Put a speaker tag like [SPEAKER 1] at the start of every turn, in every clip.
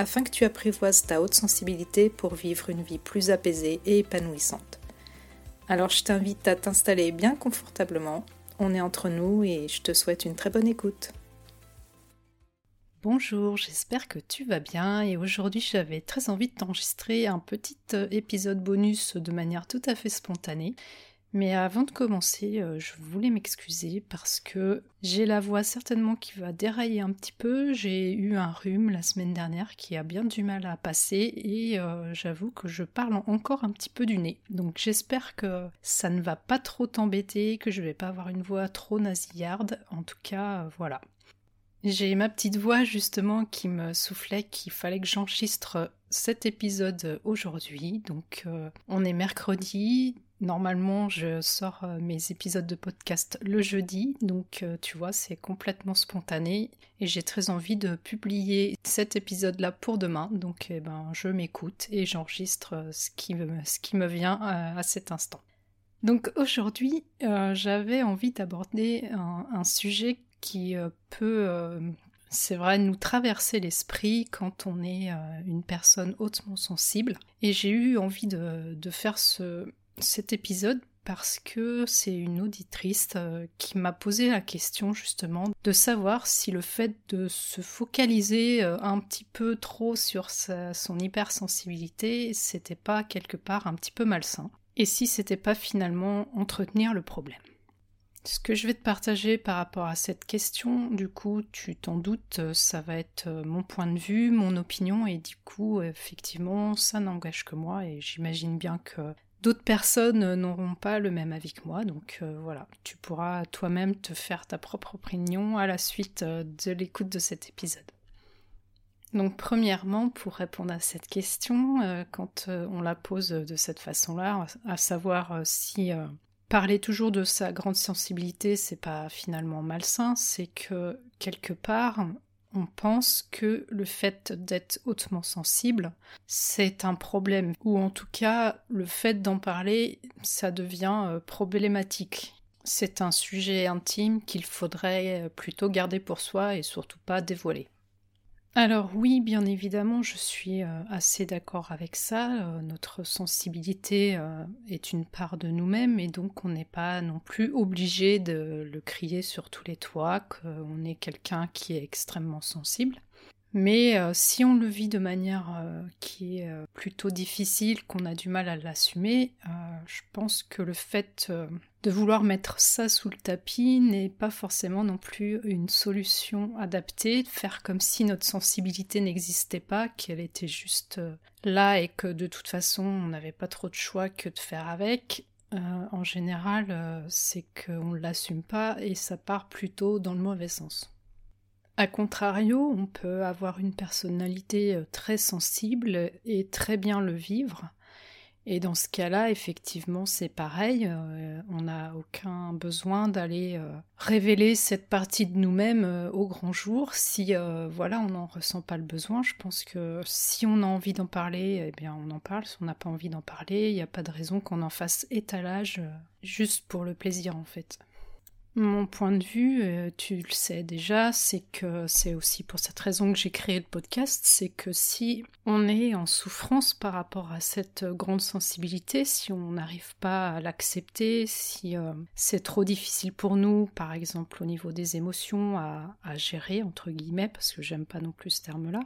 [SPEAKER 1] afin que tu apprivoises ta haute sensibilité pour vivre une vie plus apaisée et épanouissante. Alors je t'invite à t'installer bien confortablement, on est entre nous et je te souhaite une très bonne écoute. Bonjour, j'espère que tu vas bien et aujourd'hui j'avais très envie de t'enregistrer un petit euh, épisode bonus de manière tout à fait spontanée mais avant de commencer, euh, je voulais m'excuser parce que j'ai la voix certainement qui va dérailler un petit peu. J'ai eu un rhume la semaine dernière qui a bien du mal à passer et euh, j'avoue que je parle encore un petit peu du nez. Donc j'espère que ça ne va pas trop t'embêter, que je vais pas avoir une voix trop nasillarde. En tout cas, euh, voilà. J'ai ma petite voix justement qui me soufflait qu'il fallait que j'enregistre cet épisode aujourd'hui. Donc on est mercredi, Normalement, je sors euh, mes épisodes de podcast le jeudi, donc euh, tu vois, c'est complètement spontané et j'ai très envie de publier cet épisode-là pour demain, donc eh ben, je m'écoute et j'enregistre euh, ce, qui me, ce qui me vient à, cet instant. Donc aujourd'hui, j'avais envie d'aborder un, sujet qui peut c'est vrai, nous traverser l'esprit quand on est une personne hautement sensible. Et j'ai eu envie de, de faire ce, cet épisode parce que c'est une auditrice euh, qui m'a posé la question justement de savoir si le fait de se focaliser euh, un petit peu trop sur son hypersensibilité, c'était pas quelque part un petit peu malsain, et si c'était pas finalement entretenir le problème. Ce que je vais te partager par rapport à cette question, du coup, tu t'en doutes, euh, ça va être mon point de vue, mon opinion, et du coup, effectivement, ça n'engage que moi, et j'imagine bien que D'autres personnes n'auront pas le même avis que moi, donc euh, voilà, tu pourras toi-même te faire ta propre opinion à la suite euh, de l'écoute de cet épisode. Donc premièrement, pour répondre à cette question, euh, quand on la pose de cette façon-là, à savoir si parler toujours de sa grande sensibilité, c'est pas finalement malsain, c'est que quelque part, on pense que le fait d'être hautement sensible, c'est un problème, ou en tout cas le fait d'en parler, ça devient euh, problématique. C'est un sujet intime qu'il faudrait euh, plutôt garder pour soi et surtout pas dévoiler. Alors oui, bien évidemment, je suis euh, assez d'accord avec ça. Euh, notre sensibilité euh, est une part de nous-mêmes et donc on n'est pas non plus obligé de le crier sur tous les toits qu'on est quelqu'un qui est extrêmement sensible. Mais si on le vit de manière qui est plutôt difficile, qu'on a du mal à l'assumer, je pense que le fait de vouloir mettre ça sous le tapis n'est pas forcément non plus une solution adaptée, faire comme si notre sensibilité n'existait pas, qu'elle était juste euh, là et que de toute façon on n'avait pas trop de choix que de faire avec. Euh, en général, euh, c'est qu'on ne l'assume pas et ça part plutôt dans le mauvais sens. A contrario, on peut avoir une personnalité très sensible et très bien le vivre, et dans ce cas-là, effectivement, c'est pareil. Euh, on n'a aucun besoin d'aller euh, révéler cette partie de nous-mêmes euh, au grand jour. Si voilà, on n'en ressent pas le besoin, je pense que si on a envie d'en parler, eh bien, on en parle. Si on n'a pas envie d'en parler, il n'y a pas de raison qu'on en fasse étalage juste pour le plaisir, en fait. Mon point de vue, euh, tu le sais déjà, c'est que c'est aussi pour cette raison que j'ai créé le podcast, c'est que si on est en souffrance par rapport à cette grande sensibilité, si on n'arrive pas à l'accepter, si euh, c'est trop difficile pour nous, par exemple au niveau des émotions, à, à gérer, entre guillemets, parce que j'aime pas non plus ce terme-là,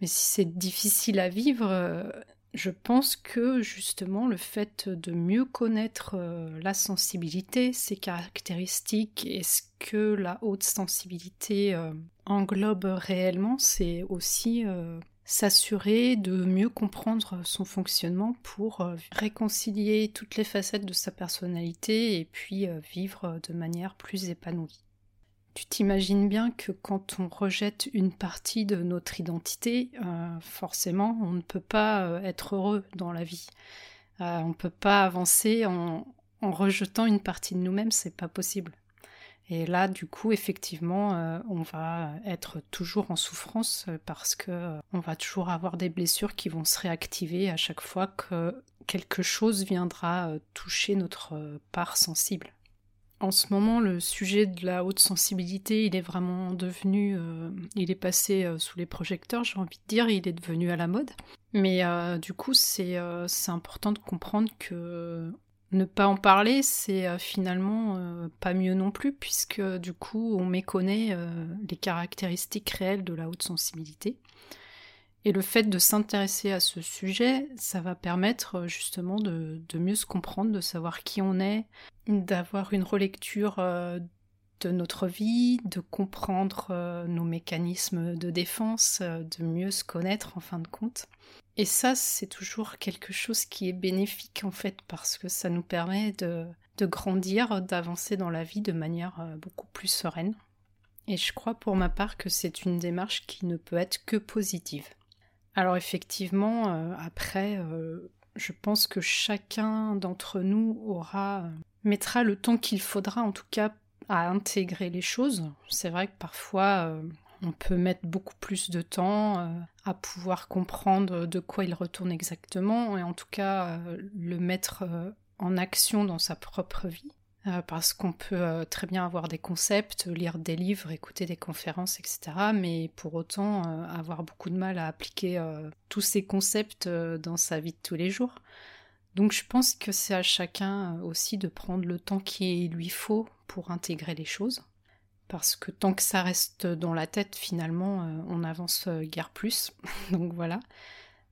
[SPEAKER 1] mais si c'est difficile à vivre, euh, je pense que justement le fait de mieux connaître euh, la sensibilité, ses caractéristiques et ce que la haute sensibilité euh, englobe réellement, c'est aussi euh, s'assurer de mieux comprendre son fonctionnement pour réconcilier toutes les facettes de sa personnalité et puis vivre de manière plus épanouie. Tu t'imagines bien que quand on rejette une partie de notre identité, euh, forcément, on ne peut pas euh, être heureux dans la vie. Euh, on ne peut pas avancer en, en, rejetant une partie de nous-mêmes, c'est pas possible. Et là, du coup, effectivement, on va être toujours en souffrance parce que on va toujours avoir des blessures qui vont se réactiver à chaque fois que quelque chose viendra toucher notre part sensible. En ce moment, le sujet de la haute sensibilité, il est vraiment devenu, euh, il est passé euh, sous les projecteurs, j'ai envie de dire, il est devenu à la mode. Mais euh, du coup, c'est important de comprendre que ne pas en parler, c'est finalement pas mieux non plus, puisque du coup, on méconnaît les caractéristiques réelles de la haute sensibilité. Et le fait de s'intéresser à ce sujet, ça va permettre euh, justement de, mieux se comprendre, de savoir qui on est, d'avoir une relecture euh, de notre vie, de comprendre euh, nos mécanismes de défense, de mieux se connaître en fin de compte. Et ça, c'est toujours quelque chose qui est bénéfique en fait, parce que ça nous permet de, de grandir, d'avancer dans la vie de manière beaucoup plus sereine. Et je crois pour ma part que c'est une démarche qui ne peut être que positive. Alors effectivement, euh, après, euh, je pense que chacun d'entre nous aura euh, mettra le temps qu'il faudra, en tout cas, à intégrer les choses. C'est vrai que parfois, on peut mettre beaucoup plus de temps à pouvoir comprendre de quoi il retourne exactement, et en tout cas, le mettre en action dans sa propre vie. Euh, parce qu'on peut euh, très bien avoir des concepts, lire des livres, écouter des conférences, etc. Mais pour autant euh, avoir beaucoup de mal à appliquer tous ces concepts dans sa vie de tous les jours. Donc je pense que c'est à chacun aussi de prendre le temps qu'il lui faut pour intégrer les choses. Parce que tant que ça reste dans la tête, finalement, on avance guère plus. Donc voilà.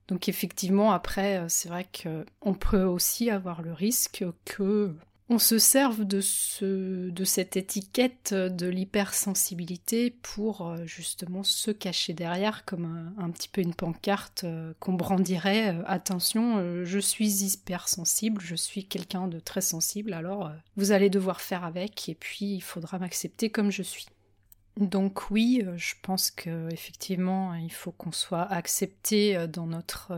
[SPEAKER 1] Donc effectivement, après, c'est vrai qu'on peut aussi avoir le risque que on se serve de, ce, de cette étiquette de l'hypersensibilité pour euh, justement se cacher derrière comme un, petit peu une pancarte euh, qu'on brandirait. Euh, attention, je suis hypersensible, je suis quelqu'un de très sensible, alors vous allez devoir faire avec et puis il faudra m'accepter comme je suis. Donc oui, je pense qu'effectivement, il faut qu'on soit accepté dans notre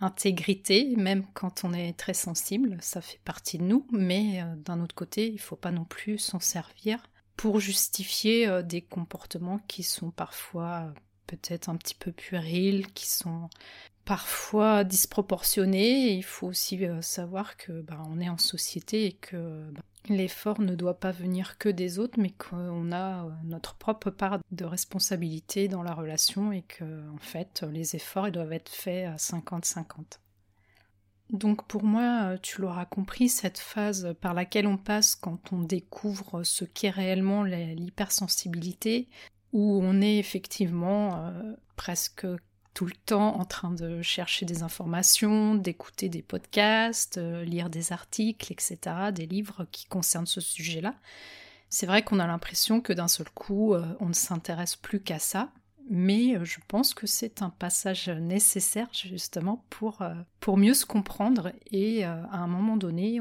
[SPEAKER 1] intégrité, même quand on est très sensible, ça fait partie de nous, mais euh, d'un autre côté, il ne faut pas non plus s'en servir pour justifier euh, des comportements qui sont parfois euh, peut-être un petit peu puérils, qui sont parfois disproportionnés. il faut aussi savoir que bah, on est en société et que bah, l'effort ne doit pas venir que des autres, mais qu'on a euh, notre propre part de responsabilité dans la relation et que, en fait, les efforts ils doivent être faits à 50-50. Donc pour moi, tu l'auras compris, cette phase par laquelle on passe quand on découvre ce qu'est réellement l'hypersensibilité, où on est effectivement euh, presque tout le temps en train de chercher des informations, d'écouter des podcasts, euh, lire des articles, etc., des livres qui concernent ce sujet-là. C'est vrai qu'on a l'impression que d'un seul coup, euh, on ne s'intéresse plus qu'à ça, mais euh, je pense que c'est un passage nécessaire justement pour, pour mieux se comprendre et à un moment donné,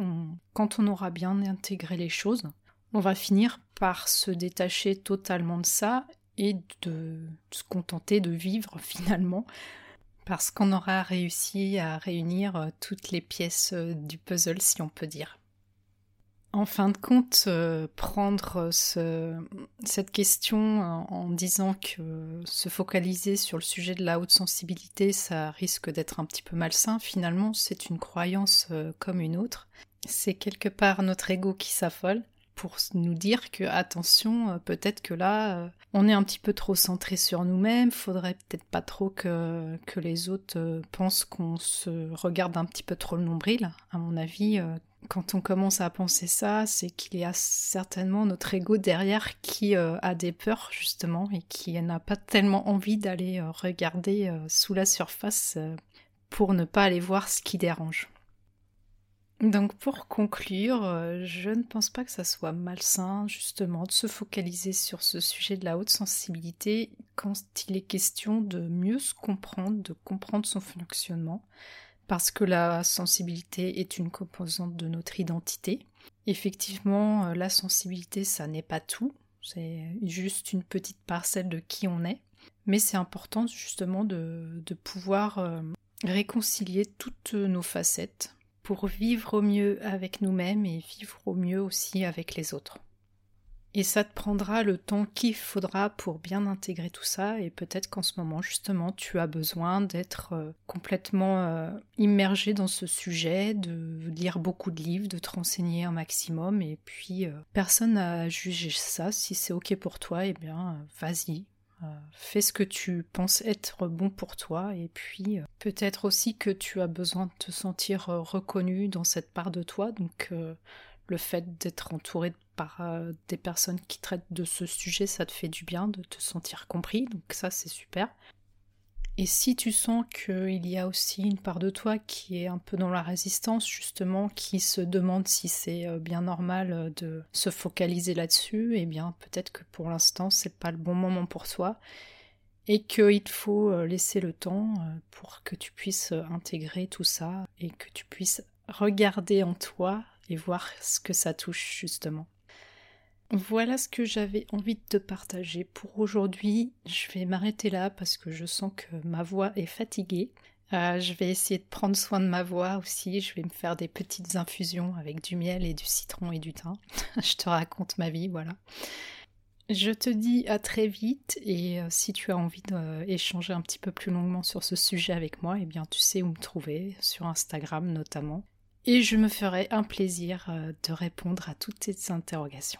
[SPEAKER 1] quand on aura bien intégré les choses, on va finir par se détacher totalement de ça et de se contenter de vivre finalement parce qu'on aura réussi à réunir euh, toutes les pièces euh, du puzzle si on peut dire. En fin de compte, euh, prendre cette question en, disant que se focaliser sur le sujet de la haute sensibilité, ça risque d'être un petit peu malsain, finalement, c'est une croyance comme une autre. C'est quelque part notre ego qui s'affole pour nous dire que attention, euh, peut-être que là, euh, on est un petit peu trop centré sur nous-mêmes, faudrait peut-être pas trop que, que les autres euh, pensent qu'on se regarde un petit peu trop le nombril. À mon avis, quand on commence à penser ça, c'est qu'il y a certainement notre ego derrière qui a des peurs justement et qui n'a pas tellement envie d'aller regarder sous la surface pour ne pas aller voir ce qui dérange. Donc pour conclure, euh, je ne pense pas que ça soit malsain justement de se focaliser sur ce sujet de la haute sensibilité quand il est question de mieux se comprendre, de comprendre son fonctionnement, parce que la sensibilité est une composante de notre identité. Effectivement, euh, la sensibilité, ça n'est pas tout, C'est juste une petite parcelle de qui on est. Mais c'est important justement de, pouvoir euh, réconcilier toutes nos facettes pour vivre au mieux avec nous-mêmes et vivre au mieux aussi avec les autres. Et ça te prendra le temps qu'il faudra pour bien intégrer tout ça et peut-être qu'en ce moment justement tu as besoin d'être euh, complètement euh, immergé dans ce sujet, de lire beaucoup de livres, de te renseigner un maximum et puis euh, personne n'a jugé ça. Si c'est ok pour toi, eh bien vas-y, fais ce que tu penses être bon pour toi et puis peut-être aussi que tu as besoin de te sentir reconnu dans cette part de toi donc le fait d'être entouré par euh, des personnes qui traitent de ce sujet, ça te fait du bien de te sentir compris, donc ça c'est super. Et si tu sens qu'il y a aussi une part de toi qui est un peu dans la résistance, justement, qui se demande si c'est euh, bien normal euh, de se focaliser là-dessus, eh bien peut-être que pour l'instant c'est pas le bon moment pour toi et qu'il te faut laisser le temps pour que tu puisses intégrer tout ça et que tu puisses regarder en toi et voir ce que ça touche justement. Voilà ce que j'avais envie de partager pour aujourd'hui. Je vais m'arrêter là parce que je sens que ma voix est fatiguée. Euh, je vais essayer de prendre soin de ma voix aussi. Je vais me faire des petites infusions avec du miel et du citron et du thym. je te raconte ma vie, voilà. Je te dis à très vite et euh, si tu as envie d'échanger un petit peu plus longuement sur ce sujet avec moi, eh bien tu sais où me trouver, sur Instagram notamment et je me ferai un plaisir euh, de répondre à toutes tes interrogations.